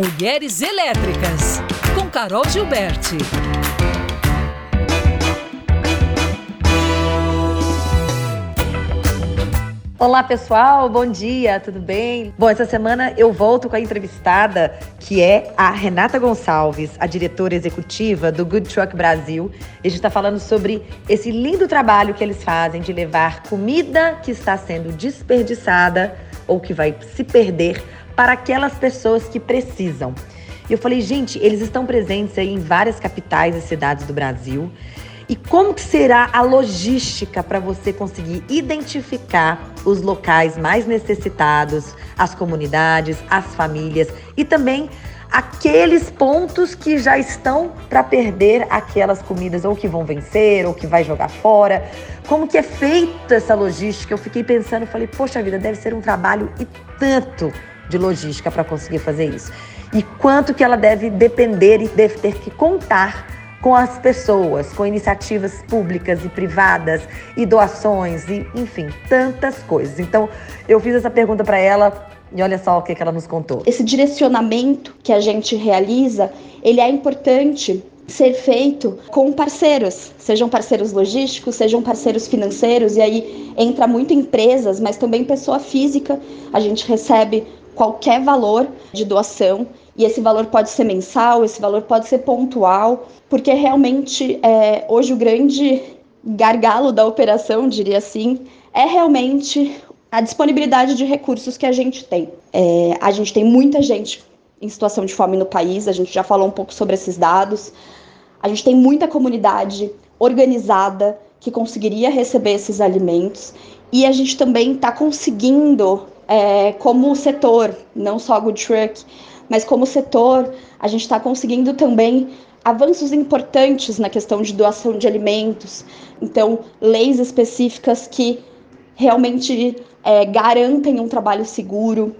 Mulheres Elétricas, com Carol Gilberti. Olá pessoal, bom dia, tudo bem? Bom, essa semana eu volto com a entrevistada que é a Renata Gonçalves, a diretora executiva do Good Truck Brasil. a gente está falando sobre esse lindo trabalho que eles fazem de levar comida que está sendo desperdiçada ou que vai se perder para aquelas pessoas que precisam. E eu falei, gente, eles estão presentes aí em várias capitais e cidades do Brasil. E como que será a logística para você conseguir identificar os locais mais necessitados, as comunidades, as famílias e também aqueles pontos que já estão para perder aquelas comidas ou que vão vencer ou que vai jogar fora. Como que é feita essa logística? Eu fiquei pensando, falei, poxa vida, deve ser um trabalho e tanto de logística para conseguir fazer isso. E quanto que ela deve depender e deve ter que contar com as pessoas, com iniciativas públicas e privadas e doações e, enfim, tantas coisas. Então, eu fiz essa pergunta para ela e olha só o que, que ela nos contou. Esse direcionamento que a gente realiza, ele é importante ser feito com parceiros, sejam parceiros logísticos, sejam parceiros financeiros, e aí entra muito empresas, mas também pessoa física. A gente recebe qualquer valor de doação e esse valor pode ser mensal, esse valor pode ser pontual, porque realmente é, hoje o grande gargalo da operação, diria assim, é realmente a disponibilidade de recursos que a gente tem. É, a gente tem muita gente em situação de fome no país, a gente já falou um pouco sobre esses dados. A gente tem muita comunidade organizada que conseguiria receber esses alimentos e a gente também está conseguindo, é, como setor, não só Good Truck, mas como setor, a gente está conseguindo também avanços importantes na questão de doação de alimentos. Então, leis específicas que realmente é, garantem um trabalho seguro.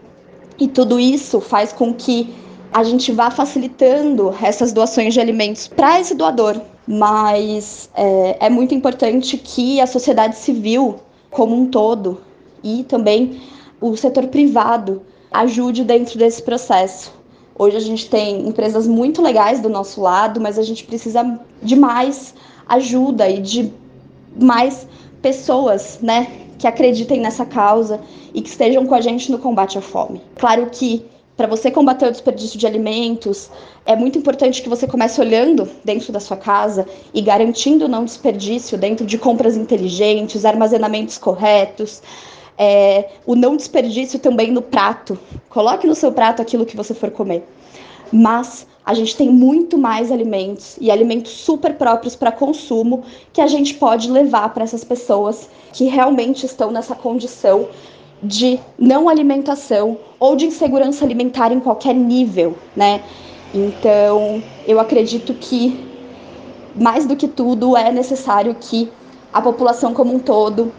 E tudo isso faz com que a gente vá facilitando essas doações de alimentos para esse doador. Mas é, é muito importante que a sociedade civil, como um todo, e também o setor privado ajude dentro desse processo. Hoje a gente tem empresas muito legais do nosso lado, mas a gente precisa de mais ajuda e de mais pessoas, né, que acreditem nessa causa e que estejam com a gente no combate à fome. Claro que para você combater o desperdício de alimentos, é muito importante que você comece olhando dentro da sua casa e garantindo não desperdício dentro de compras inteligentes, armazenamentos corretos, é, o não desperdício também no prato. Coloque no seu prato aquilo que você for comer. Mas a gente tem muito mais alimentos e alimentos super próprios para consumo que a gente pode levar para essas pessoas que realmente estão nessa condição de não alimentação ou de insegurança alimentar em qualquer nível, né? Então, eu acredito que mais do que tudo é necessário que a população como um todo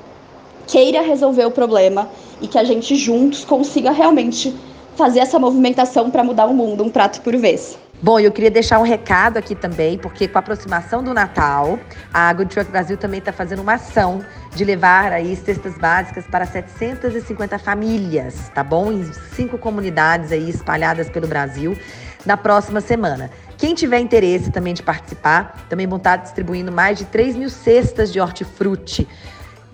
queira resolver o problema e que a gente juntos consiga realmente fazer essa movimentação para mudar o mundo, um prato por vez. Bom, eu queria deixar um recado aqui também, porque com a aproximação do Natal, a Good Truck Brasil também está fazendo uma ação de levar aí cestas básicas para 750 famílias, tá bom? Em cinco comunidades aí espalhadas pelo Brasil na próxima semana. Quem tiver interesse também de participar, também vão estar distribuindo mais de 3 mil cestas de hortifruti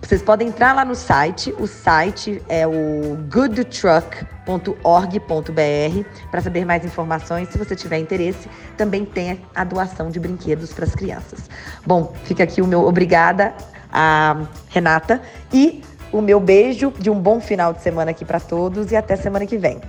vocês podem entrar lá no site, o site é o goodtruck.org.br para saber mais informações. Se você tiver interesse, também tem a doação de brinquedos para as crianças. Bom, fica aqui o meu obrigada a Renata e o meu beijo de um bom final de semana aqui para todos e até semana que vem.